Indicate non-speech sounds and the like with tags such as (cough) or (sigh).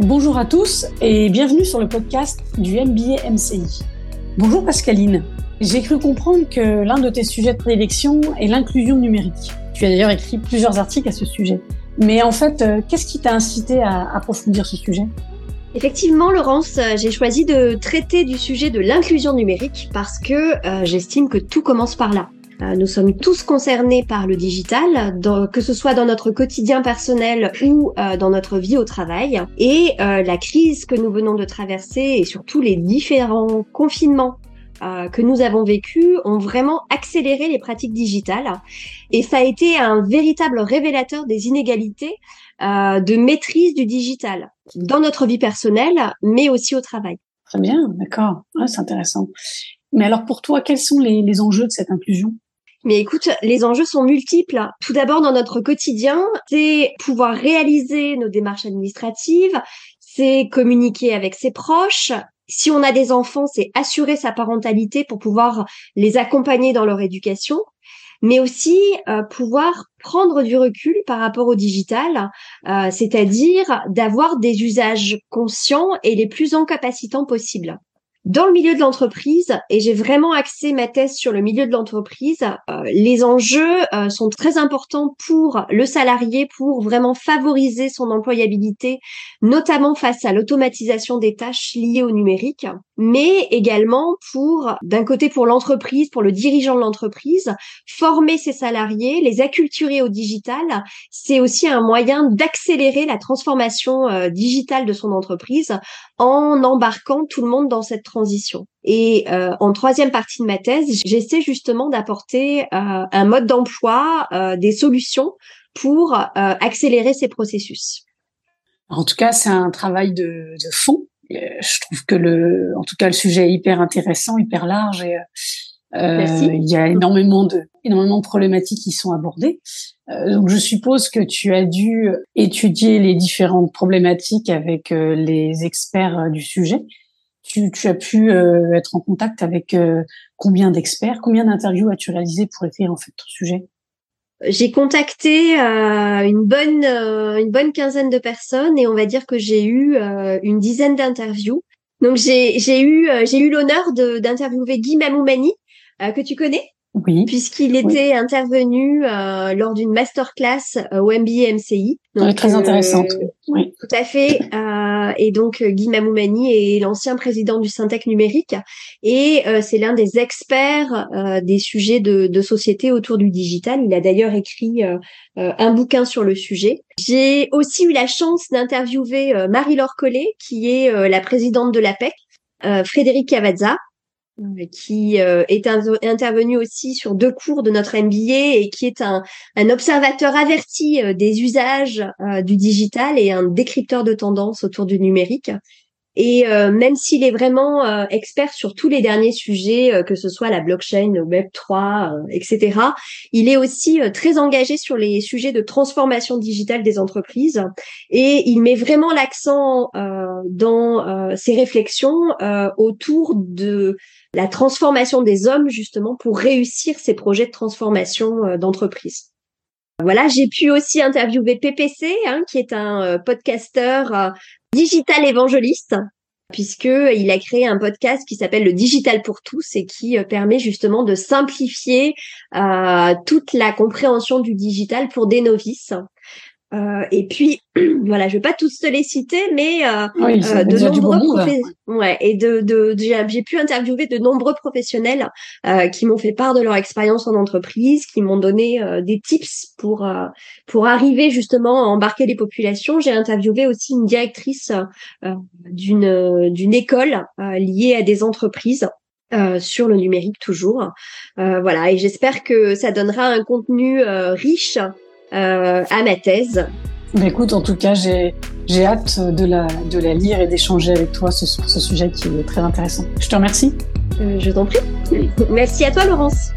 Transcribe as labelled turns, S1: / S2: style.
S1: Bonjour à tous et bienvenue sur le podcast du MBA MCI. Bonjour Pascaline. J'ai cru comprendre que l'un de tes sujets de prédilection est l'inclusion numérique. Tu as d'ailleurs écrit plusieurs articles à ce sujet. Mais en fait, euh, qu'est-ce qui t'a incité à approfondir ce sujet?
S2: Effectivement, Laurence, euh, j'ai choisi de traiter du sujet de l'inclusion numérique parce que euh, j'estime que tout commence par là. Euh, nous sommes tous concernés par le digital, que ce soit dans notre quotidien personnel ou euh, dans notre vie au travail. Et euh, la crise que nous venons de traverser et surtout les différents confinements que nous avons vécu ont vraiment accéléré les pratiques digitales. Et ça a été un véritable révélateur des inégalités de maîtrise du digital dans notre vie personnelle, mais aussi au travail.
S1: Très bien, d'accord. c'est intéressant. Mais alors pour toi, quels sont les enjeux de cette inclusion?
S2: Mais écoute, les enjeux sont multiples. Tout d'abord, dans notre quotidien, c'est pouvoir réaliser nos démarches administratives, c'est communiquer avec ses proches. Si on a des enfants, c'est assurer sa parentalité pour pouvoir les accompagner dans leur éducation mais aussi euh, pouvoir prendre du recul par rapport au digital, euh, c'est-à-dire d'avoir des usages conscients et les plus incapacitants possibles dans le milieu de l'entreprise, et j'ai vraiment axé ma thèse sur le milieu de l'entreprise, euh, les enjeux euh, sont très importants pour le salarié, pour vraiment favoriser son employabilité, notamment face à l'automatisation des tâches liées au numérique, mais également pour, d'un côté pour l'entreprise, pour le dirigeant de l'entreprise, former ses salariés, les acculturer au digital, c'est aussi un moyen d'accélérer la transformation euh, digitale de son entreprise en embarquant tout le monde dans cette transition. Et euh, en troisième partie de ma thèse, j'essaie justement d'apporter euh, un mode d'emploi, euh, des solutions pour accélérer ces processus.
S1: En tout cas, c'est un travail de, de, fond. Je trouve que le, en tout cas, le sujet est hyper intéressant, hyper large et il y a énormément de, énormément de problématiques qui sont abordées. donc, je suppose que tu as dû étudier les différentes problématiques avec les experts du sujet. Tu, tu as pu euh, être en contact avec euh, combien d'experts Combien d'interviews as-tu réalisé pour écrire en fait ton sujet?
S2: J'ai contacté euh, une bonne une bonne quinzaine de personnes et on va dire que j'ai eu une dizaine d'interviews. Donc j'ai j'ai eu j'ai eu l'honneur d'interviewer Guy Mamoumani que tu connais?
S1: Oui.
S2: Puisqu'il était intervenu euh, lors d'une masterclass euh, au MBA MCI.
S1: Donc, très intéressante. Euh, oui.
S2: Tout à fait. Euh, et donc Guy Mamoumani est l'ancien président du Syntec numérique et c'est l'un des experts des sujets de, de, société autour du digital. Il a d'ailleurs écrit un bouquin sur le sujet. J'ai aussi eu la chance d'interviewer Marie-Laure Collet, qui est la présidente de l'APEC, Frédéric Cavazza, euh, qui euh, est intervenu aussi sur deux cours de notre MBA et qui est un, un observateur averti euh, des usages du digital et un décrypteur de tendances autour du numérique. Et même s'il est vraiment expert sur tous les derniers sujets, que ce soit la blockchain, le Web 3, etc., il est aussi très engagé sur les sujets de transformation digitale des entreprises. Et il met vraiment l'accent dans ses réflexions autour de la transformation des hommes justement pour réussir ces projets de transformation euh, d'entreprise. Voilà, j'ai pu aussi interviewer PPC, hein, qui est un euh, podcasteur euh, digital évangéliste, puisque il a créé un podcast qui s'appelle le Digital pour tous et qui permet justement de simplifier toute la compréhension du digital pour des novices. Euh, et puis (clears throat) voilà, je vais pas tous te les citer, mais euh, euh de nombreux professionnels. Ouais, et de, de, j'ai pu interviewer de nombreux professionnels euh, qui m'ont fait part de leur expérience en entreprise, qui m'ont donné euh, des tips pour pour arriver justement à embarquer les populations. J'ai interviewé aussi une directrice d'une d'une école liée à des entreprises. sur le numérique toujours, voilà et j'espère que ça donnera un contenu riche euh, à ma thèse.
S1: Bah, écoute, en tout cas, j'ai j'ai hâte de la, de la lire et d'échanger avec toi sur ce sujet qui est très intéressant. Je te remercie.
S2: Euh, je t'en prie. (laughs) Merci à toi, Laurence.